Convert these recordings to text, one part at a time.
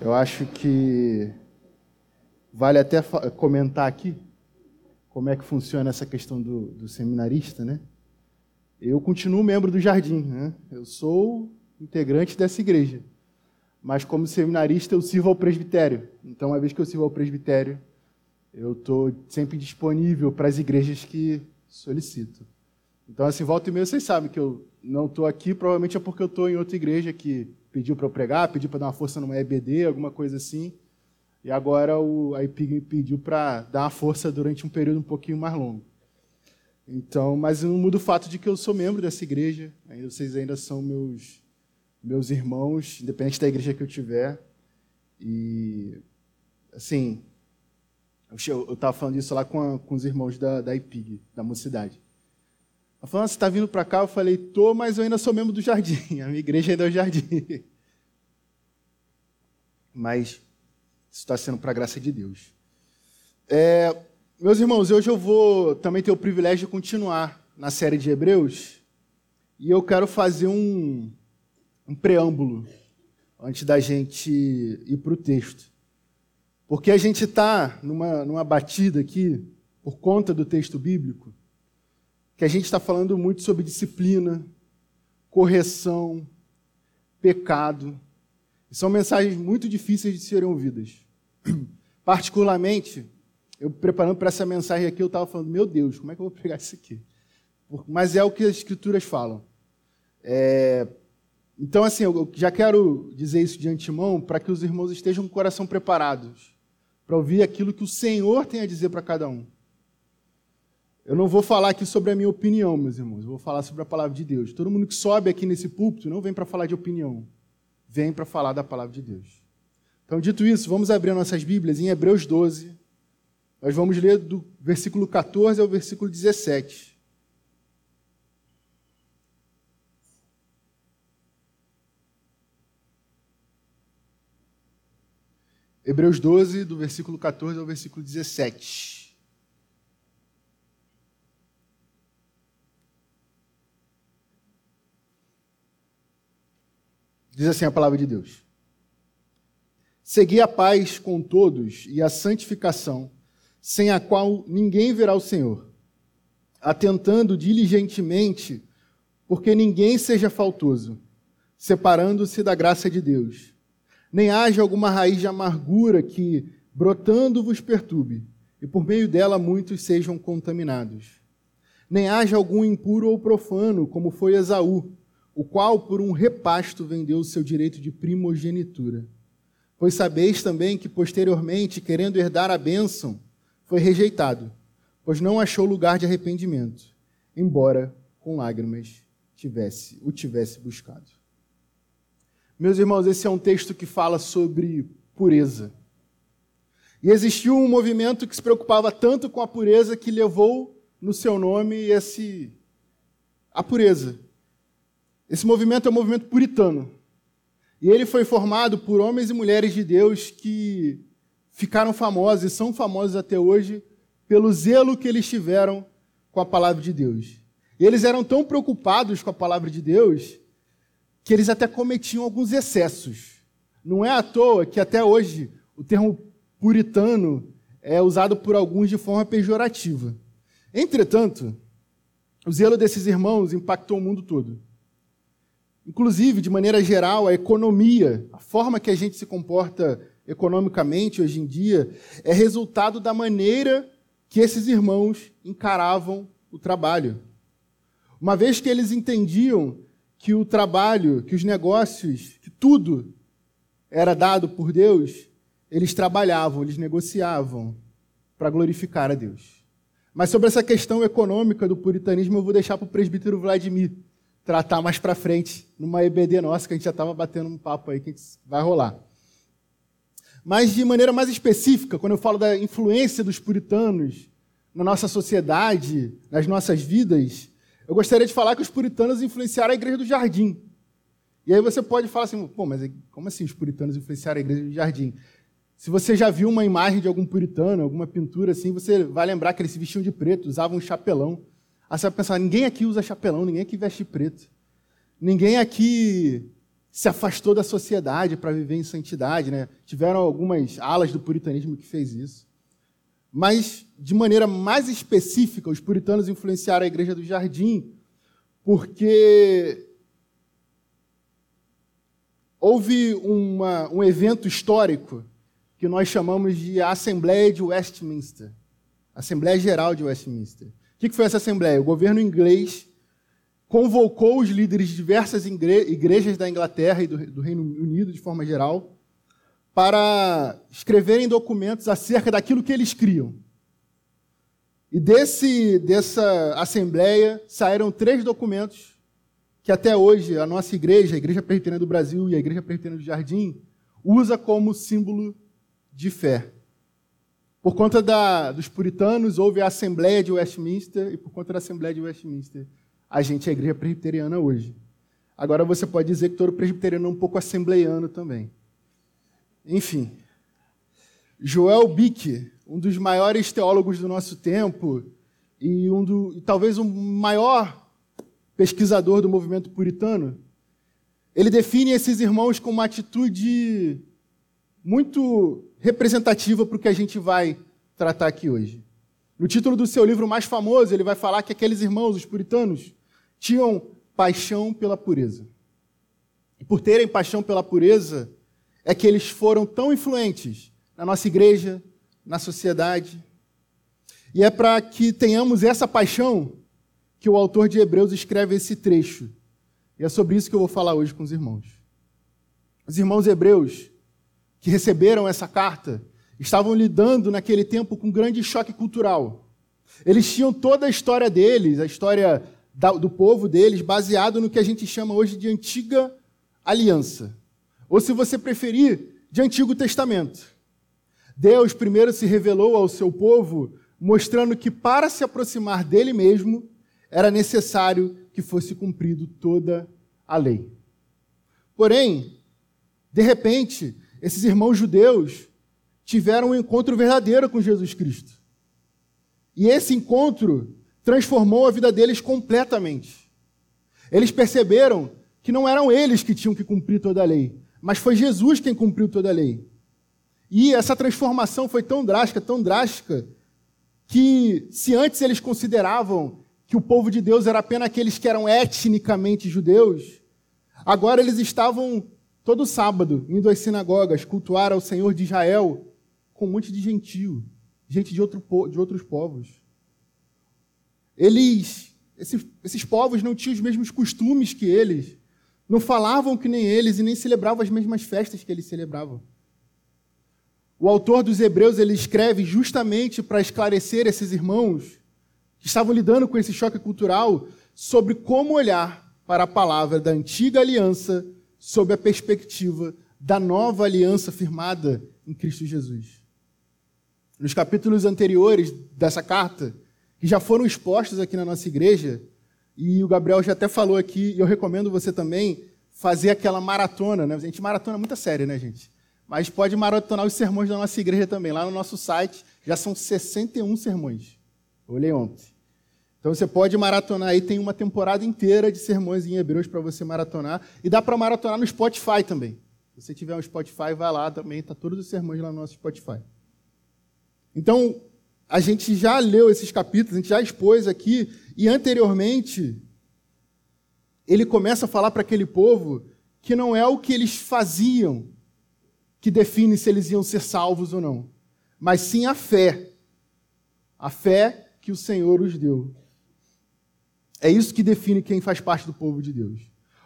Eu acho que vale até comentar aqui como é que funciona essa questão do, do seminarista, né? Eu continuo membro do Jardim, né? Eu sou integrante dessa igreja, mas como seminarista eu sirvo ao presbitério. Então, uma vez que eu sirvo ao presbitério, eu estou sempre disponível para as igrejas que solicito. Então, assim, volta e meia, vocês sabem que eu não estou aqui, provavelmente é porque eu estou em outra igreja que pediu para eu pregar, pediu para dar uma força numa EBD, alguma coisa assim. E agora o, me pediu para dar uma força durante um período um pouquinho mais longo. Então, mas não muda o fato de que eu sou membro dessa igreja, ainda vocês ainda são meus meus irmãos, independente da igreja que eu tiver. E assim, eu estava falando isso lá com, a, com os irmãos da, da IPIG, da mocidade. Ela falou, ah, você está vindo para cá? Eu falei, tô, mas eu ainda sou membro do jardim. A minha igreja ainda é o jardim. Mas isso está sendo para a graça de Deus. É, meus irmãos, hoje eu vou também ter o privilégio de continuar na série de Hebreus. E eu quero fazer um, um preâmbulo antes da gente ir para o texto. Porque a gente está numa, numa batida aqui, por conta do texto bíblico, que a gente está falando muito sobre disciplina, correção, pecado. E são mensagens muito difíceis de serem ouvidas. Particularmente, eu preparando para essa mensagem aqui, eu estava falando, meu Deus, como é que eu vou pegar isso aqui? Mas é o que as escrituras falam. É... Então, assim, eu já quero dizer isso de antemão para que os irmãos estejam com o coração preparados para ouvir aquilo que o Senhor tem a dizer para cada um. Eu não vou falar aqui sobre a minha opinião, meus irmãos. Eu vou falar sobre a palavra de Deus. Todo mundo que sobe aqui nesse púlpito não vem para falar de opinião. Vem para falar da palavra de Deus. Então, dito isso, vamos abrir nossas Bíblias em Hebreus 12. Nós vamos ler do versículo 14 ao versículo 17. Hebreus 12, do versículo 14 ao versículo 17. Diz assim a palavra de Deus: Segui a paz com todos e a santificação, sem a qual ninguém verá o Senhor, atentando diligentemente, porque ninguém seja faltoso, separando-se da graça de Deus. Nem haja alguma raiz de amargura que, brotando, vos perturbe, e por meio dela muitos sejam contaminados. Nem haja algum impuro ou profano, como foi Esaú, o qual por um repasto vendeu o seu direito de primogenitura. Pois sabeis também que posteriormente, querendo herdar a bênção, foi rejeitado, pois não achou lugar de arrependimento, embora com lágrimas tivesse, o tivesse buscado. Meus irmãos, esse é um texto que fala sobre pureza. E existiu um movimento que se preocupava tanto com a pureza que levou no seu nome esse a pureza. Esse movimento é um movimento puritano. E ele foi formado por homens e mulheres de Deus que ficaram famosos e são famosos até hoje pelo zelo que eles tiveram com a palavra de Deus. E eles eram tão preocupados com a palavra de Deus que eles até cometiam alguns excessos. Não é à toa que até hoje o termo puritano é usado por alguns de forma pejorativa. Entretanto, o zelo desses irmãos impactou o mundo todo. Inclusive, de maneira geral, a economia, a forma que a gente se comporta economicamente hoje em dia, é resultado da maneira que esses irmãos encaravam o trabalho. Uma vez que eles entendiam que o trabalho, que os negócios, que tudo era dado por Deus, eles trabalhavam, eles negociavam para glorificar a Deus. Mas sobre essa questão econômica do puritanismo, eu vou deixar para o presbítero Vladimir tratar mais para frente, numa EBD nossa, que a gente já estava batendo um papo aí que vai rolar. Mas de maneira mais específica, quando eu falo da influência dos puritanos na nossa sociedade, nas nossas vidas, eu gostaria de falar que os puritanos influenciaram a igreja do jardim. E aí você pode falar assim, pô, mas como assim os puritanos influenciaram a igreja do jardim? Se você já viu uma imagem de algum puritano, alguma pintura assim, você vai lembrar que eles se vestiam de preto, usavam um chapelão. Aí você vai pensar, ninguém aqui usa chapelão, ninguém aqui veste preto. Ninguém aqui se afastou da sociedade para viver em santidade. Né? Tiveram algumas alas do puritanismo que fez isso. Mas, de maneira mais específica, os puritanos influenciaram a Igreja do Jardim porque houve uma, um evento histórico que nós chamamos de Assembleia de Westminster Assembleia Geral de Westminster. O que foi essa Assembleia? O governo inglês convocou os líderes de diversas igrejas da Inglaterra e do Reino Unido, de forma geral, para escreverem documentos acerca daquilo que eles criam. E desse, dessa assembleia saíram três documentos que até hoje a nossa igreja, a Igreja Presbiteriana do Brasil e a Igreja Presbiteriana do Jardim, usa como símbolo de fé. Por conta da, dos puritanos, houve a Assembleia de Westminster, e por conta da Assembleia de Westminster, a gente é a igreja presbiteriana hoje. Agora você pode dizer que todo presbiteriano é um pouco assembleiano também. Enfim. Joel Bick, um dos maiores teólogos do nosso tempo e, um do, talvez o maior pesquisador do movimento puritano, ele define esses irmãos com uma atitude muito representativa para o que a gente vai tratar aqui hoje. No título do seu livro mais famoso, ele vai falar que aqueles irmãos, os puritanos, tinham paixão pela pureza. E por terem paixão pela pureza, é que eles foram tão influentes na nossa igreja, na sociedade. E é para que tenhamos essa paixão que o autor de Hebreus escreve esse trecho. E é sobre isso que eu vou falar hoje com os irmãos. Os irmãos hebreus que receberam essa carta estavam lidando naquele tempo com um grande choque cultural. Eles tinham toda a história deles, a história do povo deles, baseado no que a gente chama hoje de antiga aliança. Ou, se você preferir, de Antigo Testamento. Deus primeiro se revelou ao seu povo, mostrando que para se aproximar dele mesmo, era necessário que fosse cumprido toda a lei. Porém, de repente, esses irmãos judeus tiveram um encontro verdadeiro com Jesus Cristo. E esse encontro transformou a vida deles completamente. Eles perceberam que não eram eles que tinham que cumprir toda a lei, mas foi Jesus quem cumpriu toda a lei. E essa transformação foi tão drástica, tão drástica, que se antes eles consideravam que o povo de Deus era apenas aqueles que eram etnicamente judeus, agora eles estavam todo sábado indo às sinagogas cultuar ao Senhor de Israel com um monte de gentio, gente de, outro, de outros povos. Eles, esses, esses povos não tinham os mesmos costumes que eles, não falavam que nem eles e nem celebravam as mesmas festas que eles celebravam. O autor dos Hebreus ele escreve justamente para esclarecer esses irmãos que estavam lidando com esse choque cultural sobre como olhar para a palavra da antiga aliança sob a perspectiva da nova aliança firmada em Cristo Jesus. Nos capítulos anteriores dessa carta, que já foram expostos aqui na nossa igreja, e o Gabriel já até falou aqui, e eu recomendo você também fazer aquela maratona, né? A gente maratona muita série, né, gente? Mas pode maratonar os sermões da nossa igreja também. Lá no nosso site já são 61 sermões. Eu olhei ontem. Então você pode maratonar aí, tem uma temporada inteira de sermões em Hebreus para você maratonar. E dá para maratonar no Spotify também. Se você tiver um Spotify, vai lá também, está todos os sermões lá no nosso Spotify. Então, a gente já leu esses capítulos, a gente já expôs aqui, e anteriormente, ele começa a falar para aquele povo que não é o que eles faziam que define se eles iam ser salvos ou não, mas sim a fé. A fé que o Senhor os deu. É isso que define quem faz parte do povo de Deus.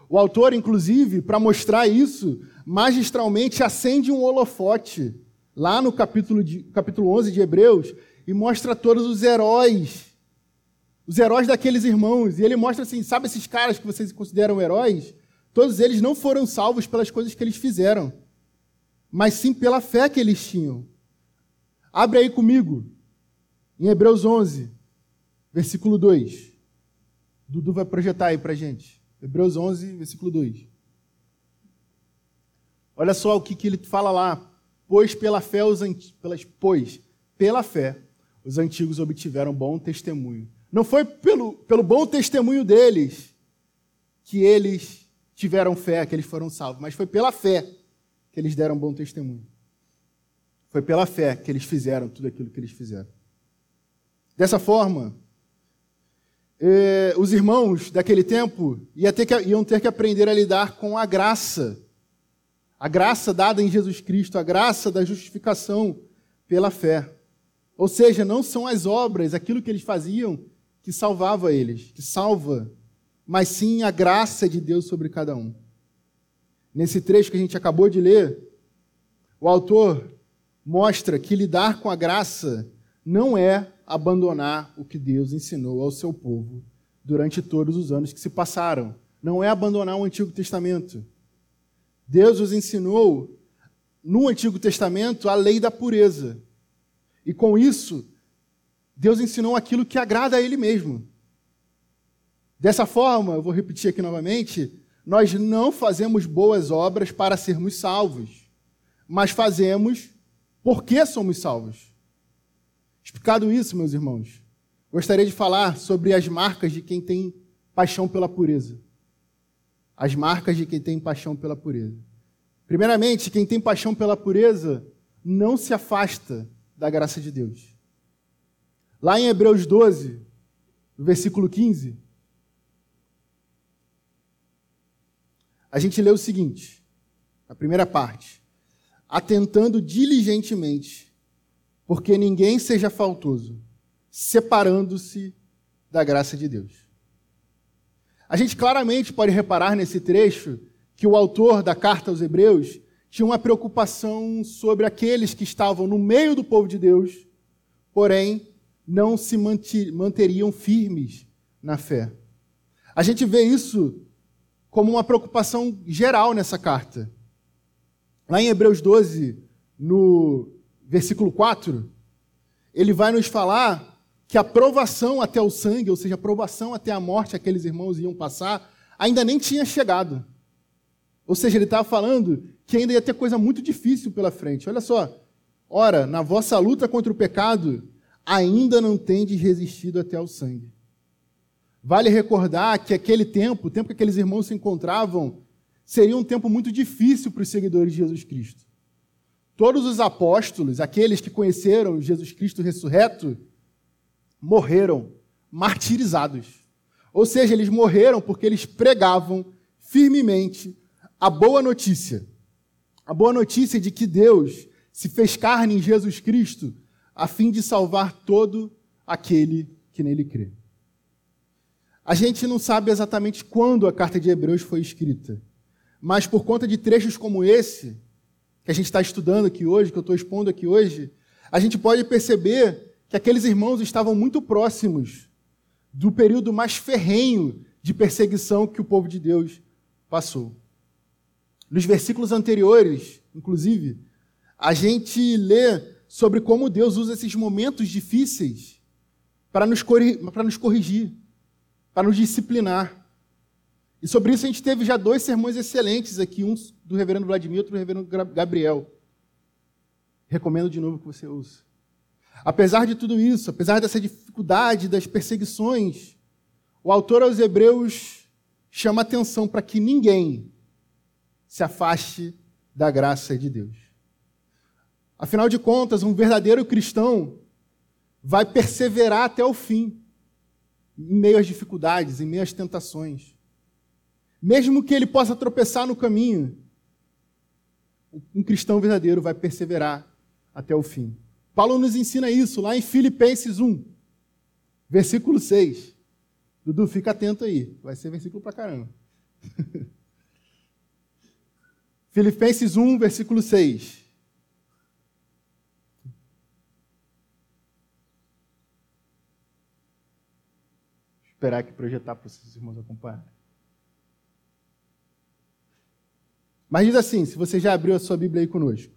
O autor, inclusive, para mostrar isso, magistralmente acende um holofote lá no capítulo, de, capítulo 11 de Hebreus e mostra todos os heróis, os heróis daqueles irmãos. E ele mostra assim: sabe esses caras que vocês consideram heróis? Todos eles não foram salvos pelas coisas que eles fizeram, mas sim pela fé que eles tinham. Abre aí comigo, em Hebreus 11, versículo 2. Dudu vai projetar aí para gente. Hebreus 11, versículo 2. Olha só o que, que ele fala lá. Pois pela fé os pois pela fé os antigos obtiveram bom testemunho. Não foi pelo, pelo bom testemunho deles que eles tiveram fé, que eles foram salvos, mas foi pela fé que eles deram bom testemunho. Foi pela fé que eles fizeram tudo aquilo que eles fizeram. Dessa forma, eh, os irmãos daquele tempo ter que, iam ter que aprender a lidar com a graça, a graça dada em Jesus Cristo, a graça da justificação pela fé. Ou seja, não são as obras, aquilo que eles faziam, que salvava eles, que salva, mas sim a graça de Deus sobre cada um. Nesse trecho que a gente acabou de ler, o autor mostra que lidar com a graça não é abandonar o que Deus ensinou ao seu povo durante todos os anos que se passaram. Não é abandonar o Antigo Testamento. Deus os ensinou no Antigo Testamento a lei da pureza. E com isso, Deus ensinou aquilo que agrada a Ele mesmo. Dessa forma, eu vou repetir aqui novamente, nós não fazemos boas obras para sermos salvos, mas fazemos porque somos salvos. Explicado isso, meus irmãos, gostaria de falar sobre as marcas de quem tem paixão pela pureza. As marcas de quem tem paixão pela pureza. Primeiramente, quem tem paixão pela pureza não se afasta da graça de Deus. Lá em Hebreus 12, no versículo 15, a gente lê o seguinte, a primeira parte: atentando diligentemente, porque ninguém seja faltoso, separando-se da graça de Deus. A gente claramente pode reparar nesse trecho que o autor da carta aos Hebreus tinha uma preocupação sobre aqueles que estavam no meio do povo de Deus, porém não se manteriam firmes na fé. A gente vê isso como uma preocupação geral nessa carta. Lá em Hebreus 12, no versículo 4, ele vai nos falar que a provação até o sangue, ou seja, a provação até a morte aqueles irmãos iam passar, ainda nem tinha chegado. Ou seja, ele estava falando que ainda ia ter coisa muito difícil pela frente. Olha só. Ora, na vossa luta contra o pecado, ainda não tendes resistido até ao sangue. Vale recordar que aquele tempo, o tempo que aqueles irmãos se encontravam, seria um tempo muito difícil para os seguidores de Jesus Cristo. Todos os apóstolos, aqueles que conheceram Jesus Cristo ressurreto, morreram martirizados. Ou seja, eles morreram porque eles pregavam firmemente a boa notícia. A boa notícia de que Deus se fez carne em Jesus Cristo a fim de salvar todo aquele que nele crê. A gente não sabe exatamente quando a carta de Hebreus foi escrita, mas por conta de trechos como esse, que a gente está estudando aqui hoje, que eu estou expondo aqui hoje, a gente pode perceber que aqueles irmãos estavam muito próximos do período mais ferrenho de perseguição que o povo de Deus passou. Nos versículos anteriores, inclusive, a gente lê sobre como Deus usa esses momentos difíceis para nos, nos corrigir, para nos disciplinar. E sobre isso a gente teve já dois sermões excelentes aqui, um do reverendo Vladimir outro do reverendo Gabriel. Recomendo de novo que você ouça. Apesar de tudo isso, apesar dessa dificuldade, das perseguições, o autor aos Hebreus chama atenção para que ninguém se afaste da graça de Deus. Afinal de contas, um verdadeiro cristão vai perseverar até o fim, em meio às dificuldades, em meio às tentações. Mesmo que ele possa tropeçar no caminho, um cristão verdadeiro vai perseverar até o fim. Paulo nos ensina isso lá em Filipenses 1, versículo 6. Dudu, fica atento aí, vai ser versículo pra caramba. Filipenses 1, versículo 6. esperar aqui projetar para os irmãos acompanharem. Mas diz assim, se você já abriu a sua Bíblia aí conosco.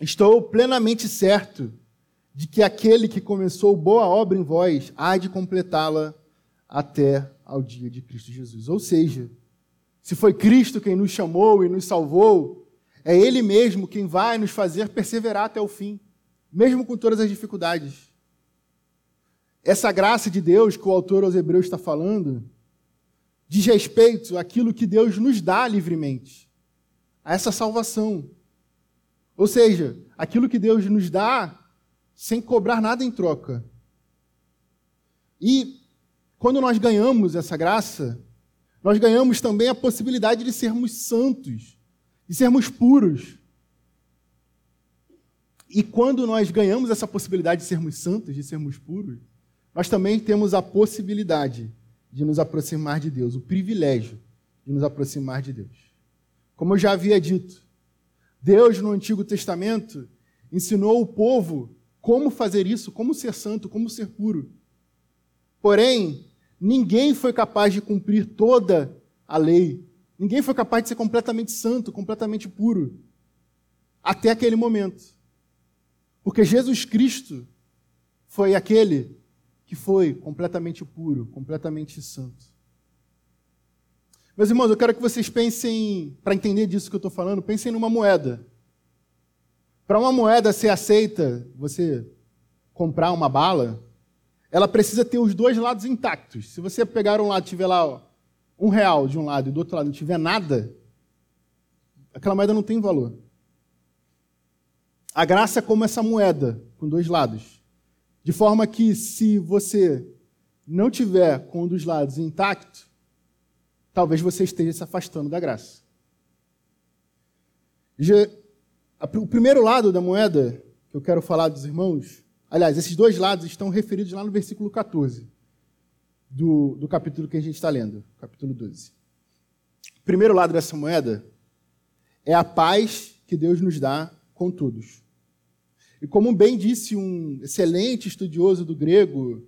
Estou plenamente certo de que aquele que começou boa obra em vós há de completá-la até ao dia de Cristo Jesus. Ou seja, se foi Cristo quem nos chamou e nos salvou, é Ele mesmo quem vai nos fazer perseverar até o fim, mesmo com todas as dificuldades. Essa graça de Deus que o autor aos Hebreus está falando diz respeito àquilo que Deus nos dá livremente, a essa salvação. Ou seja, aquilo que Deus nos dá sem cobrar nada em troca. E quando nós ganhamos essa graça, nós ganhamos também a possibilidade de sermos santos, de sermos puros. E quando nós ganhamos essa possibilidade de sermos santos, de sermos puros, nós também temos a possibilidade de nos aproximar de Deus, o privilégio de nos aproximar de Deus. Como eu já havia dito, Deus no Antigo Testamento ensinou o povo como fazer isso, como ser santo, como ser puro. Porém, ninguém foi capaz de cumprir toda a lei. Ninguém foi capaz de ser completamente santo, completamente puro. Até aquele momento. Porque Jesus Cristo foi aquele que foi completamente puro, completamente santo. Meus irmãos, eu quero que vocês pensem, para entender disso que eu estou falando, pensem numa moeda. Para uma moeda ser aceita, você comprar uma bala, ela precisa ter os dois lados intactos. Se você pegar um lado e tiver lá um real de um lado e do outro lado não tiver nada, aquela moeda não tem valor. A graça é como essa moeda, com dois lados. De forma que, se você não tiver com um dos lados intacto, talvez você esteja se afastando da graça. o primeiro lado da moeda que eu quero falar dos irmãos, aliás, esses dois lados estão referidos lá no versículo 14 do, do capítulo que a gente está lendo, capítulo 12. O primeiro lado dessa moeda é a paz que Deus nos dá com todos. E como bem disse um excelente estudioso do grego,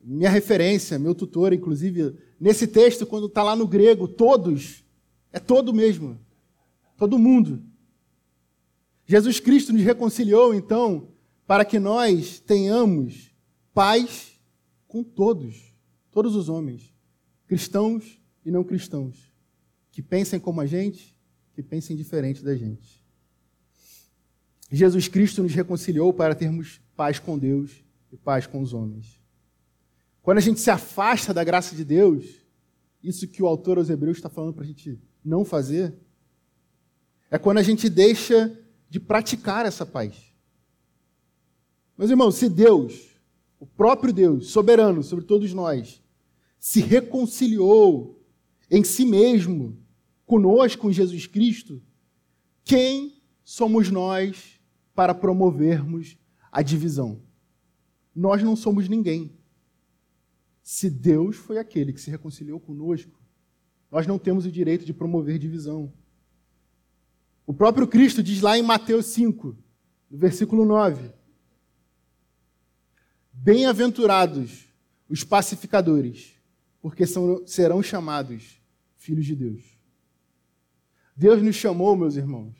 minha referência, meu tutor, inclusive, nesse texto, quando está lá no grego, todos, é todo mesmo, todo mundo. Jesus Cristo nos reconciliou, então, para que nós tenhamos paz com todos, todos os homens, cristãos e não cristãos, que pensem como a gente, que pensem diferente da gente. Jesus Cristo nos reconciliou para termos paz com Deus e paz com os homens. Quando a gente se afasta da graça de Deus, isso que o autor aos Hebreus está falando para a gente não fazer, é quando a gente deixa de praticar essa paz. Meus irmãos, se Deus, o próprio Deus, soberano sobre todos nós, se reconciliou em si mesmo conosco, com Jesus Cristo, quem somos nós para promovermos a divisão. Nós não somos ninguém. Se Deus foi aquele que se reconciliou conosco, nós não temos o direito de promover divisão. O próprio Cristo diz lá em Mateus 5, no versículo 9: Bem-aventurados os pacificadores, porque são, serão chamados filhos de Deus. Deus nos chamou, meus irmãos,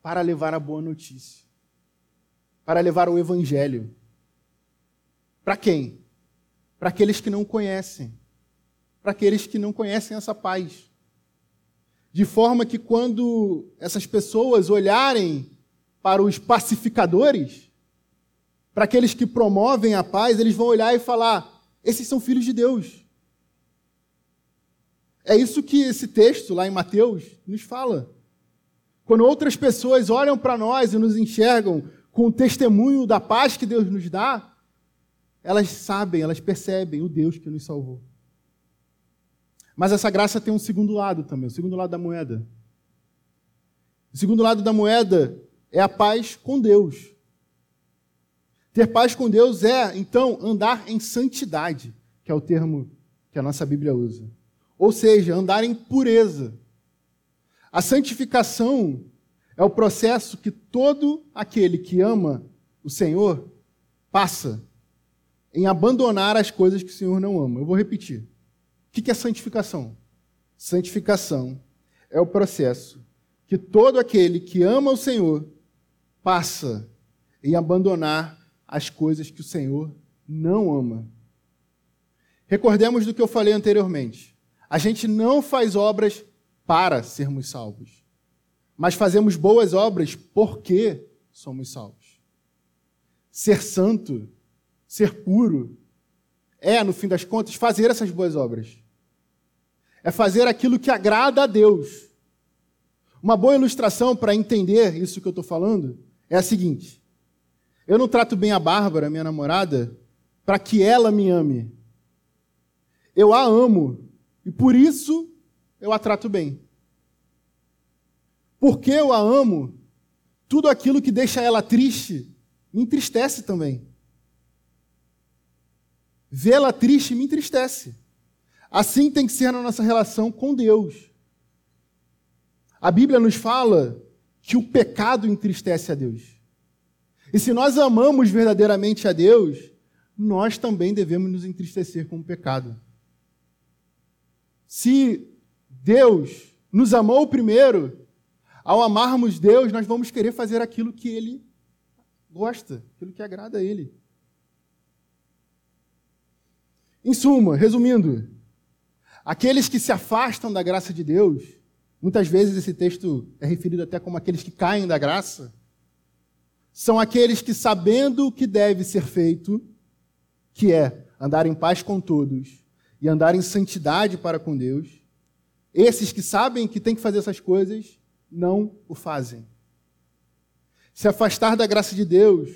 para levar a boa notícia para levar o evangelho. Para quem? Para aqueles que não conhecem. Para aqueles que não conhecem essa paz. De forma que quando essas pessoas olharem para os pacificadores, para aqueles que promovem a paz, eles vão olhar e falar: esses são filhos de Deus. É isso que esse texto lá em Mateus nos fala. Quando outras pessoas olham para nós e nos enxergam com o testemunho da paz que Deus nos dá, elas sabem, elas percebem o Deus que nos salvou. Mas essa graça tem um segundo lado também, o segundo lado da moeda. O segundo lado da moeda é a paz com Deus. Ter paz com Deus é, então, andar em santidade, que é o termo que a nossa Bíblia usa. Ou seja, andar em pureza. A santificação é o processo que todo aquele que ama o Senhor passa em abandonar as coisas que o Senhor não ama. Eu vou repetir. O que é santificação? Santificação é o processo que todo aquele que ama o Senhor passa em abandonar as coisas que o Senhor não ama. Recordemos do que eu falei anteriormente. A gente não faz obras para sermos salvos mas fazemos boas obras porque somos salvos. Ser santo, ser puro, é, no fim das contas, fazer essas boas obras. é fazer aquilo que agrada a Deus. Uma boa ilustração para entender isso que eu estou falando é a seguinte: eu não trato bem a Bárbara, minha namorada, para que ela me ame. Eu a amo e por isso eu a trato bem. Porque eu a amo, tudo aquilo que deixa ela triste me entristece também. Vê-la triste me entristece. Assim tem que ser na nossa relação com Deus. A Bíblia nos fala que o pecado entristece a Deus. E se nós amamos verdadeiramente a Deus, nós também devemos nos entristecer com o pecado. Se Deus nos amou primeiro, ao amarmos Deus, nós vamos querer fazer aquilo que Ele gosta, aquilo que agrada a Ele. Em suma, resumindo, aqueles que se afastam da graça de Deus, muitas vezes esse texto é referido até como aqueles que caem da graça, são aqueles que, sabendo o que deve ser feito, que é andar em paz com todos e andar em santidade para com Deus, esses que sabem que tem que fazer essas coisas, não o fazem. Se afastar da graça de Deus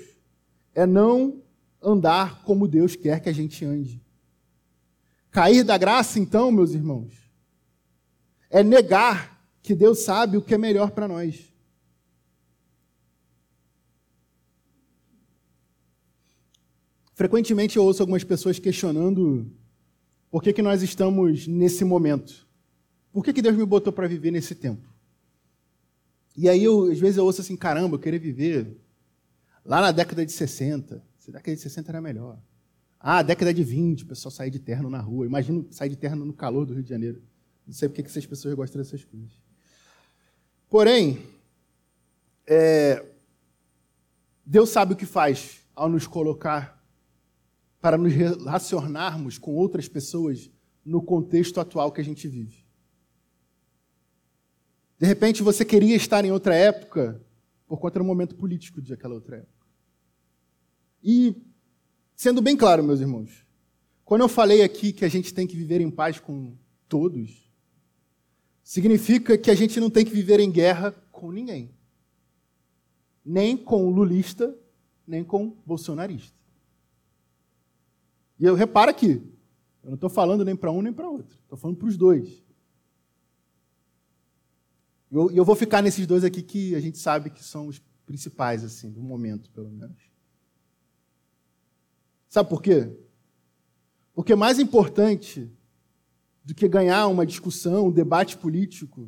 é não andar como Deus quer que a gente ande. Cair da graça, então, meus irmãos, é negar que Deus sabe o que é melhor para nós. Frequentemente eu ouço algumas pessoas questionando por que, que nós estamos nesse momento. Por que, que Deus me botou para viver nesse tempo? E aí, eu, às vezes, eu ouço assim: caramba, eu queria viver lá na década de 60. Essa década de 60 era melhor. Ah, década de 20, o pessoal sair de terno na rua. Imagina sair de terno no calor do Rio de Janeiro. Não sei porque que essas pessoas gostam dessas coisas. Porém, é, Deus sabe o que faz ao nos colocar para nos relacionarmos com outras pessoas no contexto atual que a gente vive. De repente você queria estar em outra época por conta do momento político de aquela outra época. E Sendo bem claro, meus irmãos, quando eu falei aqui que a gente tem que viver em paz com todos, significa que a gente não tem que viver em guerra com ninguém. Nem com o lulista, nem com o bolsonarista. E eu reparo aqui, eu não estou falando nem para um nem para outro, estou falando para os dois. E eu, eu vou ficar nesses dois aqui que a gente sabe que são os principais, assim, do momento, pelo menos. Sabe por quê? Porque mais importante do que ganhar uma discussão, um debate político,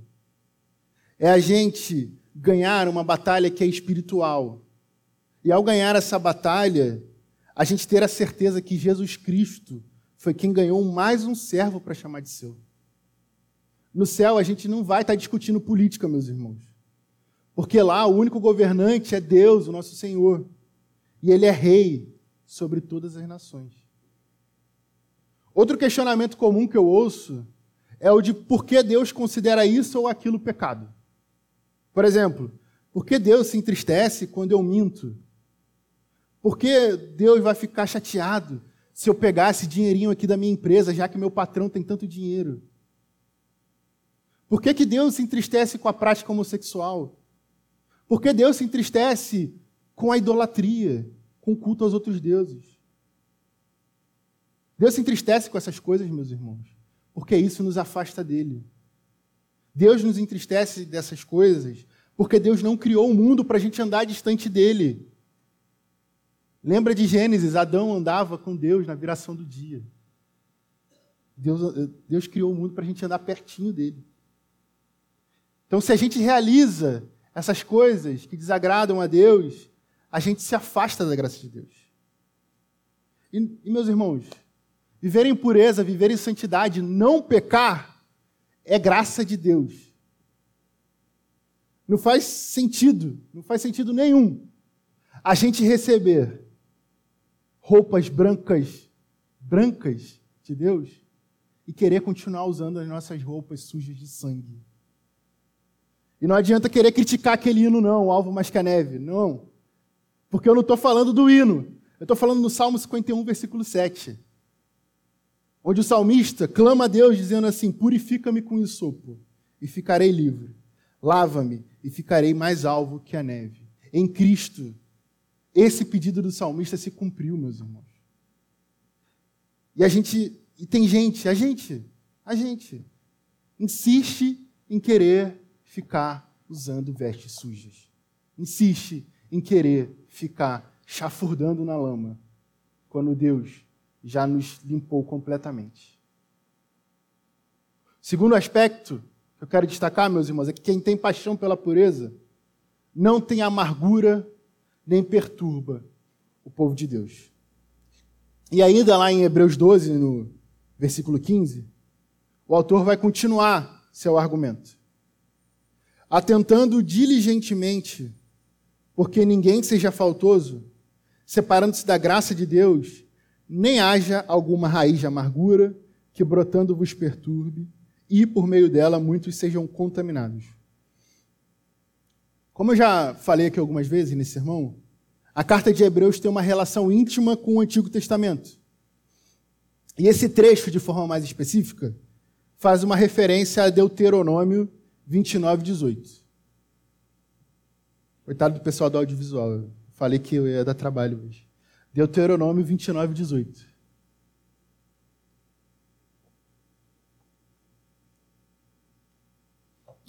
é a gente ganhar uma batalha que é espiritual. E ao ganhar essa batalha, a gente ter a certeza que Jesus Cristo foi quem ganhou mais um servo para chamar de seu. No céu, a gente não vai estar discutindo política, meus irmãos. Porque lá o único governante é Deus, o nosso Senhor. E Ele é rei sobre todas as nações. Outro questionamento comum que eu ouço é o de por que Deus considera isso ou aquilo pecado. Por exemplo, por que Deus se entristece quando eu minto? Por que Deus vai ficar chateado se eu pegar esse dinheirinho aqui da minha empresa, já que meu patrão tem tanto dinheiro? Por que, que Deus se entristece com a prática homossexual? Por que Deus se entristece com a idolatria? com culto aos outros deuses. Deus se entristece com essas coisas, meus irmãos, porque isso nos afasta dele. Deus nos entristece dessas coisas porque Deus não criou o mundo para a gente andar distante dele. Lembra de Gênesis? Adão andava com Deus na viração do dia. Deus, Deus criou o mundo para a gente andar pertinho dele. Então, se a gente realiza essas coisas que desagradam a Deus, a gente se afasta da graça de Deus. E, e meus irmãos, viver em pureza, viver em santidade, não pecar, é graça de Deus. Não faz sentido, não faz sentido nenhum a gente receber roupas brancas, brancas de Deus e querer continuar usando as nossas roupas sujas de sangue. E não adianta querer criticar aquele hino, não, o alvo mais que a neve. Não. Porque eu não estou falando do hino. Eu estou falando no Salmo 51, versículo 7. onde o salmista clama a Deus dizendo assim: Purifica-me com isopo e ficarei livre. Lava-me e ficarei mais alvo que a neve. Em Cristo, esse pedido do salmista se cumpriu, meus irmãos. E a gente, e tem gente, a gente, a gente, insiste em querer ficar usando vestes sujas. Insiste em querer ficar chafurdando na lama, quando Deus já nos limpou completamente. Segundo aspecto que eu quero destacar, meus irmãos, é que quem tem paixão pela pureza não tem amargura nem perturba o povo de Deus. E ainda lá em Hebreus 12, no versículo 15, o autor vai continuar seu argumento. Atentando diligentemente, porque ninguém seja faltoso, separando-se da graça de Deus, nem haja alguma raiz de amargura que brotando vos perturbe, e por meio dela muitos sejam contaminados. Como eu já falei aqui algumas vezes nesse sermão, a carta de Hebreus tem uma relação íntima com o Antigo Testamento. E esse trecho, de forma mais específica, faz uma referência a Deuteronômio 29, 18. Coitado do pessoal do audiovisual, falei que eu ia dar trabalho hoje. Deuteronômio 29, 18.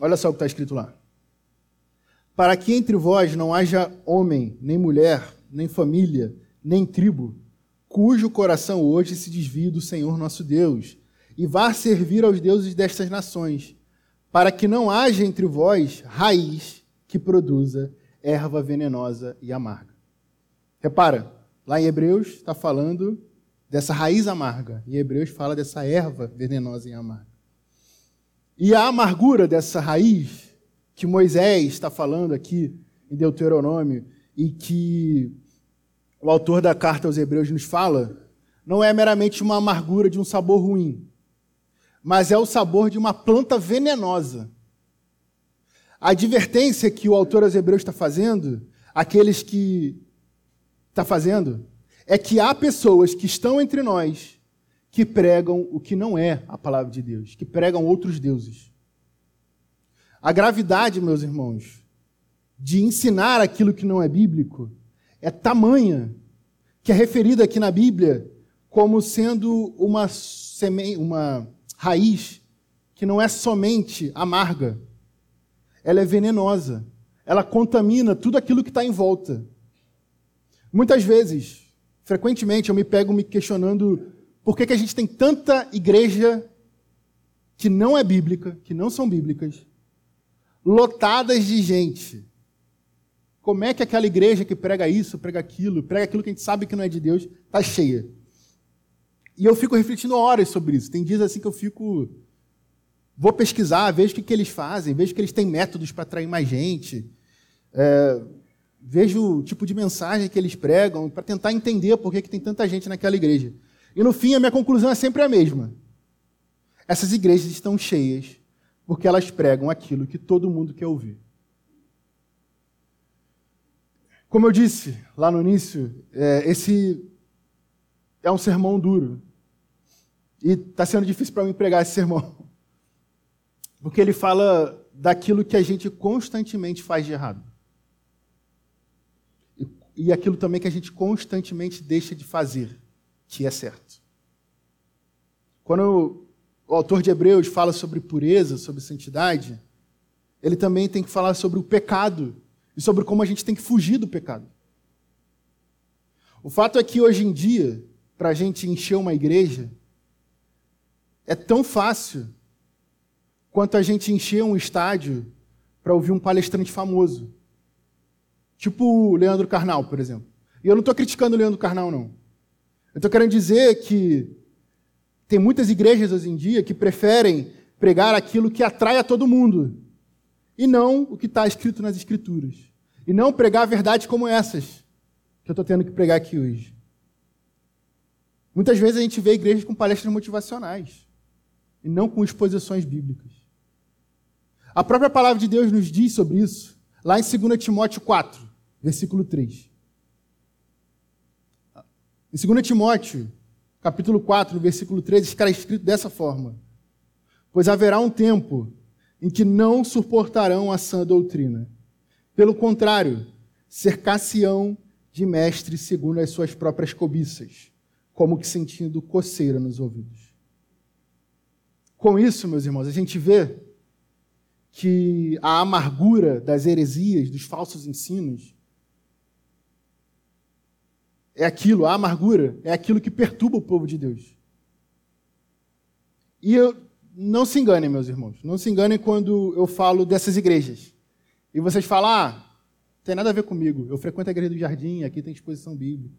Olha só o que está escrito lá para que entre vós não haja homem, nem mulher, nem família, nem tribo, cujo coração hoje se desvie do Senhor nosso Deus, e vá servir aos deuses destas nações, para que não haja entre vós raiz que produza erva venenosa e amarga. Repara, lá em Hebreus está falando dessa raiz amarga, e Hebreus fala dessa erva venenosa e amarga. E a amargura dessa raiz que Moisés está falando aqui em Deuteronômio e que o autor da carta aos Hebreus nos fala, não é meramente uma amargura de um sabor ruim, mas é o sabor de uma planta venenosa. A advertência que o autor aos Hebreus está fazendo, aqueles que está fazendo, é que há pessoas que estão entre nós que pregam o que não é a palavra de Deus, que pregam outros deuses. A gravidade, meus irmãos, de ensinar aquilo que não é bíblico é tamanha que é referida aqui na Bíblia como sendo uma, seme... uma raiz que não é somente amarga, ela é venenosa, ela contamina tudo aquilo que está em volta. Muitas vezes, frequentemente, eu me pego me questionando por que, que a gente tem tanta igreja que não é bíblica, que não são bíblicas, lotadas de gente. Como é que aquela igreja que prega isso, prega aquilo, prega aquilo que a gente sabe que não é de Deus, está cheia? E eu fico refletindo horas sobre isso. Tem dias assim que eu fico. Vou pesquisar, vejo o que, que eles fazem, vejo que eles têm métodos para atrair mais gente. É, vejo o tipo de mensagem que eles pregam, para tentar entender por que, que tem tanta gente naquela igreja. E no fim, a minha conclusão é sempre a mesma. Essas igrejas estão cheias porque elas pregam aquilo que todo mundo quer ouvir. Como eu disse lá no início, é, esse é um sermão duro. E está sendo difícil para mim pregar esse sermão. Porque ele fala daquilo que a gente constantemente faz de errado. E, e aquilo também que a gente constantemente deixa de fazer, que é certo. Quando o autor de Hebreus fala sobre pureza, sobre santidade, ele também tem que falar sobre o pecado e sobre como a gente tem que fugir do pecado. O fato é que hoje em dia, para a gente encher uma igreja, é tão fácil quanto a gente encher um estádio para ouvir um palestrante famoso. Tipo o Leandro Carnal, por exemplo. E eu não estou criticando o Leandro Carnal, não. Eu estou querendo dizer que tem muitas igrejas hoje em dia que preferem pregar aquilo que atrai a todo mundo e não o que está escrito nas Escrituras. E não pregar verdades como essas que eu estou tendo que pregar aqui hoje. Muitas vezes a gente vê igrejas com palestras motivacionais e não com exposições bíblicas. A própria palavra de Deus nos diz sobre isso, lá em 2 Timóteo 4, versículo 3. Em 2 Timóteo capítulo 4, no versículo 13, está escrito dessa forma: Pois haverá um tempo em que não suportarão a sã doutrina. Pelo contrário, cercar-se-ão de mestres segundo as suas próprias cobiças, como que sentindo coceira nos ouvidos. Com isso, meus irmãos, a gente vê que a amargura das heresias, dos falsos ensinos, é aquilo, a amargura é aquilo que perturba o povo de Deus. E eu, não se enganem, meus irmãos, não se enganem quando eu falo dessas igrejas. E vocês falam, ah, tem nada a ver comigo, eu frequento a igreja do jardim, aqui tem exposição bíblica.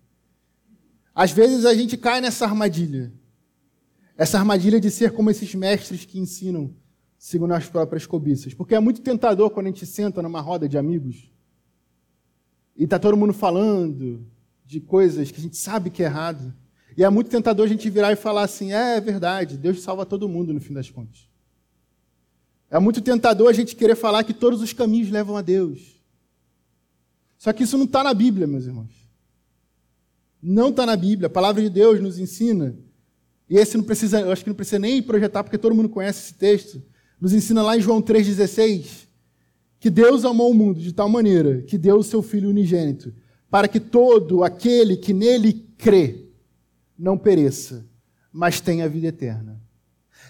Às vezes a gente cai nessa armadilha. Essa armadilha de ser como esses mestres que ensinam segundo as próprias cobiças. Porque é muito tentador quando a gente senta numa roda de amigos e está todo mundo falando de coisas que a gente sabe que é errado. E é muito tentador a gente virar e falar assim: é, é verdade, Deus salva todo mundo no fim das contas. É muito tentador a gente querer falar que todos os caminhos levam a Deus. Só que isso não está na Bíblia, meus irmãos. Não está na Bíblia. A palavra de Deus nos ensina. E esse não precisa, eu acho que não precisa nem projetar, porque todo mundo conhece esse texto nos ensina lá em João 3,16 que Deus amou o mundo de tal maneira que deu o seu Filho unigênito, para que todo aquele que nele crê não pereça, mas tenha vida eterna.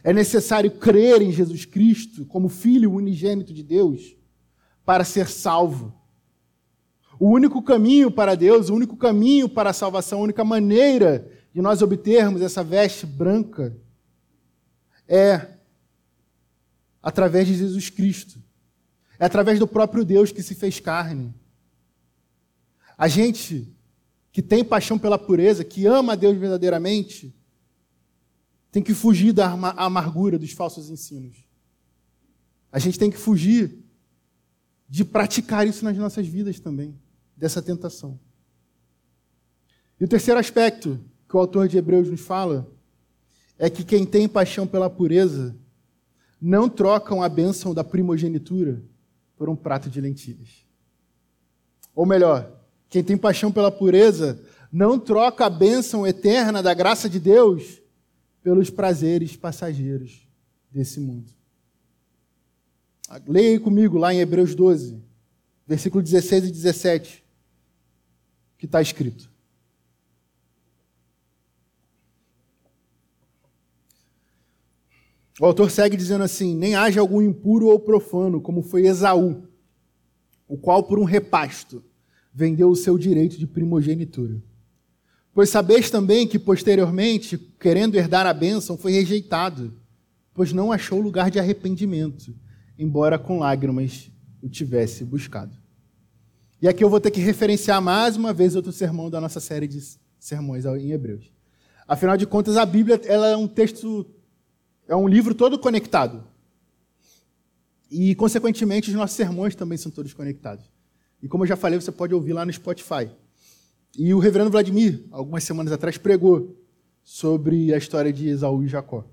É necessário crer em Jesus Cristo como Filho unigênito de Deus para ser salvo. O único caminho para Deus, o único caminho para a salvação, a única maneira de nós obtermos essa veste branca é através de Jesus Cristo. É através do próprio Deus que se fez carne. A gente que tem paixão pela pureza, que ama a Deus verdadeiramente, tem que fugir da amargura dos falsos ensinos. A gente tem que fugir de praticar isso nas nossas vidas também, dessa tentação. E o terceiro aspecto que o autor de Hebreus nos fala é que quem tem paixão pela pureza não trocam a bênção da primogenitura por um prato de lentilhas. Ou melhor, quem tem paixão pela pureza não troca a bênção eterna da graça de Deus pelos prazeres passageiros desse mundo. Leia comigo lá em Hebreus 12, versículo 16 e 17, que está escrito. O autor segue dizendo assim: Nem haja algum impuro ou profano, como foi Esaú, o qual, por um repasto, vendeu o seu direito de primogenitura. Pois sabeis também que, posteriormente, querendo herdar a bênção, foi rejeitado, pois não achou lugar de arrependimento, embora com lágrimas o tivesse buscado. E aqui eu vou ter que referenciar mais uma vez outro sermão da nossa série de sermões em Hebreus. Afinal de contas, a Bíblia ela é um texto é um livro todo conectado. E, consequentemente, os nossos sermões também são todos conectados. E, como eu já falei, você pode ouvir lá no Spotify. E o reverendo Vladimir, algumas semanas atrás, pregou sobre a história de Esaú e Jacó.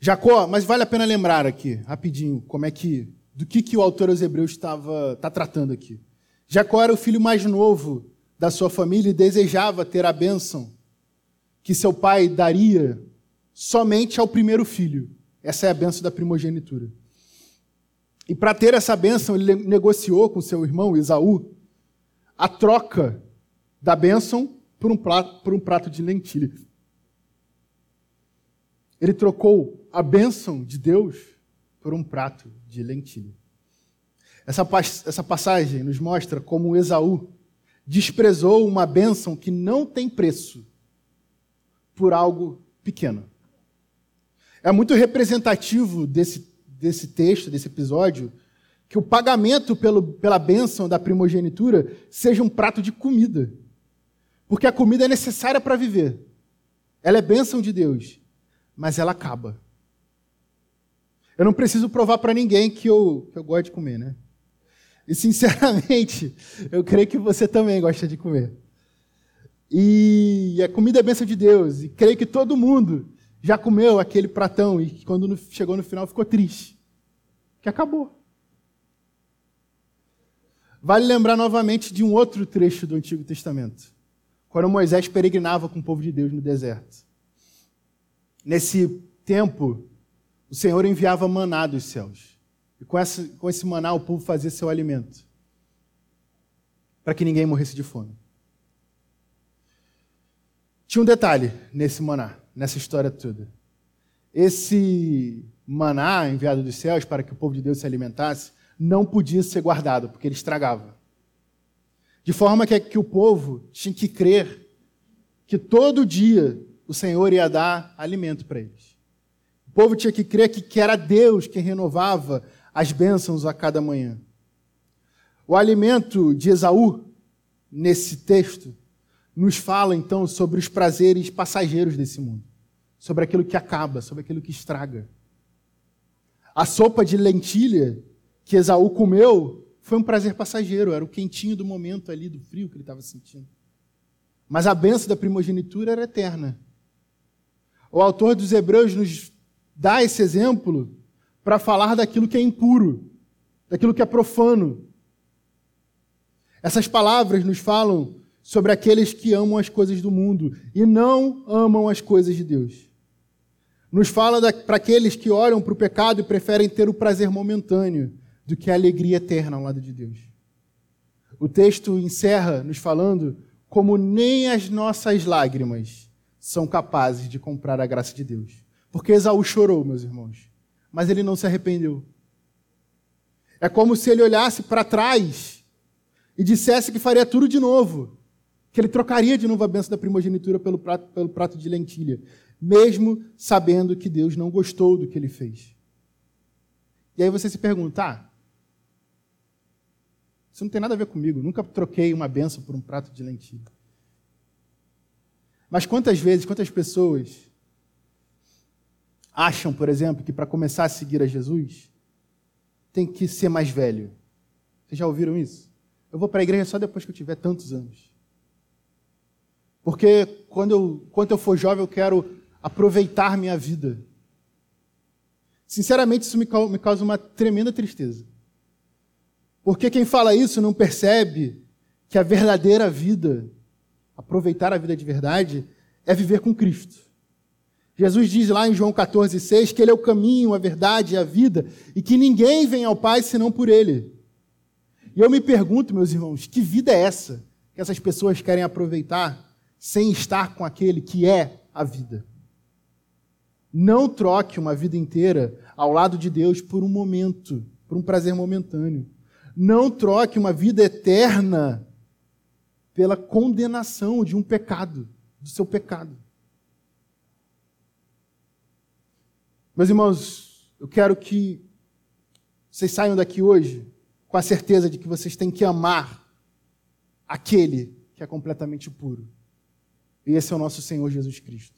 Jacó, mas vale a pena lembrar aqui, rapidinho, como é que, do que, que o autor aos Hebreus estava está tratando aqui. Jacó era o filho mais novo da sua família e desejava ter a bênção que seu pai daria somente ao primeiro filho. Essa é a benção da primogenitura. E para ter essa benção, ele negociou com seu irmão Esaú a troca da bênção por um prato, por um prato de lentilha. Ele trocou a bênção de Deus por um prato de lentilha. Essa, essa passagem nos mostra como Esaú desprezou uma bênção que não tem preço por algo pequeno. É muito representativo desse, desse texto, desse episódio, que o pagamento pelo, pela bênção da primogenitura seja um prato de comida. Porque a comida é necessária para viver. Ela é bênção de Deus, mas ela acaba. Eu não preciso provar para ninguém que eu, que eu gosto de comer, né? E, sinceramente, eu creio que você também gosta de comer. E a comida é bênção de Deus. E creio que todo mundo já comeu aquele pratão e quando chegou no final ficou triste. Que acabou. Vale lembrar novamente de um outro trecho do Antigo Testamento. quando Moisés peregrinava com o povo de Deus no deserto. Nesse tempo, o Senhor enviava maná dos céus. E com com esse maná, o povo fazia seu alimento. Para que ninguém morresse de fome. Tinha um detalhe nesse maná, nessa história toda. Esse maná enviado dos céus para que o povo de Deus se alimentasse não podia ser guardado, porque ele estragava. De forma que, que o povo tinha que crer que todo dia o Senhor ia dar alimento para eles. O povo tinha que crer que, que era Deus quem renovava as bênçãos a cada manhã. O alimento de Esaú, nesse texto, nos fala então sobre os prazeres passageiros desse mundo, sobre aquilo que acaba, sobre aquilo que estraga. A sopa de lentilha que Esaú comeu foi um prazer passageiro, era o quentinho do momento ali, do frio que ele estava sentindo. Mas a benção da primogenitura era eterna. O autor dos Hebreus nos dá esse exemplo para falar daquilo que é impuro, daquilo que é profano. Essas palavras nos falam sobre aqueles que amam as coisas do mundo e não amam as coisas de Deus. Nos fala para aqueles que olham para o pecado e preferem ter o prazer momentâneo do que a alegria eterna ao lado de Deus. O texto encerra nos falando como nem as nossas lágrimas são capazes de comprar a graça de Deus. Porque Esaú chorou, meus irmãos mas ele não se arrependeu. É como se ele olhasse para trás e dissesse que faria tudo de novo, que ele trocaria de novo a benção da primogenitura pelo prato, pelo prato de lentilha, mesmo sabendo que Deus não gostou do que ele fez. E aí você se pergunta: ah, isso não tem nada a ver comigo, nunca troquei uma benção por um prato de lentilha. Mas quantas vezes, quantas pessoas acham, por exemplo, que para começar a seguir a Jesus tem que ser mais velho. Vocês já ouviram isso? Eu vou para a igreja só depois que eu tiver tantos anos. Porque quando eu, quando eu for jovem, eu quero aproveitar minha vida. Sinceramente, isso me causa uma tremenda tristeza. Porque quem fala isso não percebe que a verdadeira vida, aproveitar a vida de verdade, é viver com Cristo. Jesus diz lá em João 14,6 que Ele é o caminho, a verdade e a vida, e que ninguém vem ao Pai senão por Ele. E eu me pergunto, meus irmãos, que vida é essa que essas pessoas querem aproveitar sem estar com aquele que é a vida? Não troque uma vida inteira ao lado de Deus por um momento, por um prazer momentâneo. Não troque uma vida eterna pela condenação de um pecado, do seu pecado. Meus irmãos, eu quero que vocês saiam daqui hoje com a certeza de que vocês têm que amar aquele que é completamente puro. E esse é o nosso Senhor Jesus Cristo.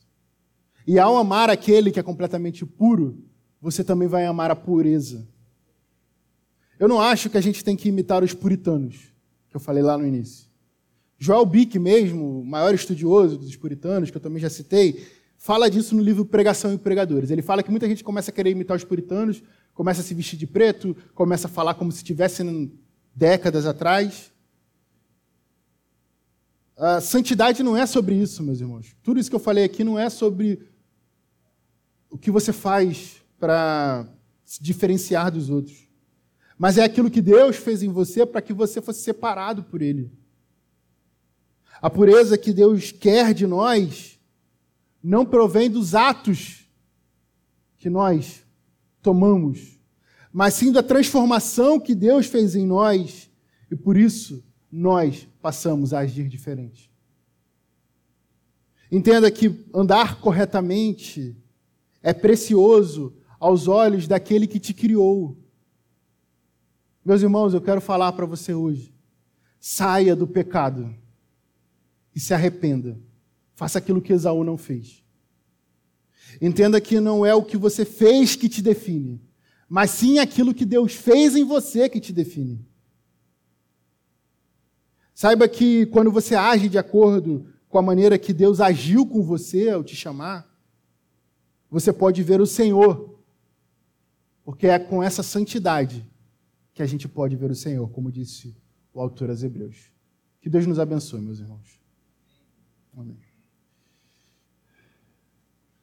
E ao amar aquele que é completamente puro, você também vai amar a pureza. Eu não acho que a gente tem que imitar os puritanos, que eu falei lá no início. Joel Bick mesmo, o maior estudioso dos puritanos, que eu também já citei, fala disso no livro Pregação e Pregadores. Ele fala que muita gente começa a querer imitar os puritanos, começa a se vestir de preto, começa a falar como se estivesse décadas atrás. A santidade não é sobre isso, meus irmãos. Tudo isso que eu falei aqui não é sobre o que você faz para se diferenciar dos outros. Mas é aquilo que Deus fez em você para que você fosse separado por Ele. A pureza que Deus quer de nós não provém dos atos que nós tomamos, mas sim da transformação que Deus fez em nós e por isso nós passamos a agir diferente. Entenda que andar corretamente é precioso aos olhos daquele que te criou. Meus irmãos, eu quero falar para você hoje. Saia do pecado e se arrependa. Faça aquilo que Esaú não fez. Entenda que não é o que você fez que te define, mas sim aquilo que Deus fez em você que te define. Saiba que quando você age de acordo com a maneira que Deus agiu com você ao te chamar, você pode ver o Senhor, porque é com essa santidade que a gente pode ver o Senhor, como disse o autor aos Hebreus. Que Deus nos abençoe, meus irmãos. Amém.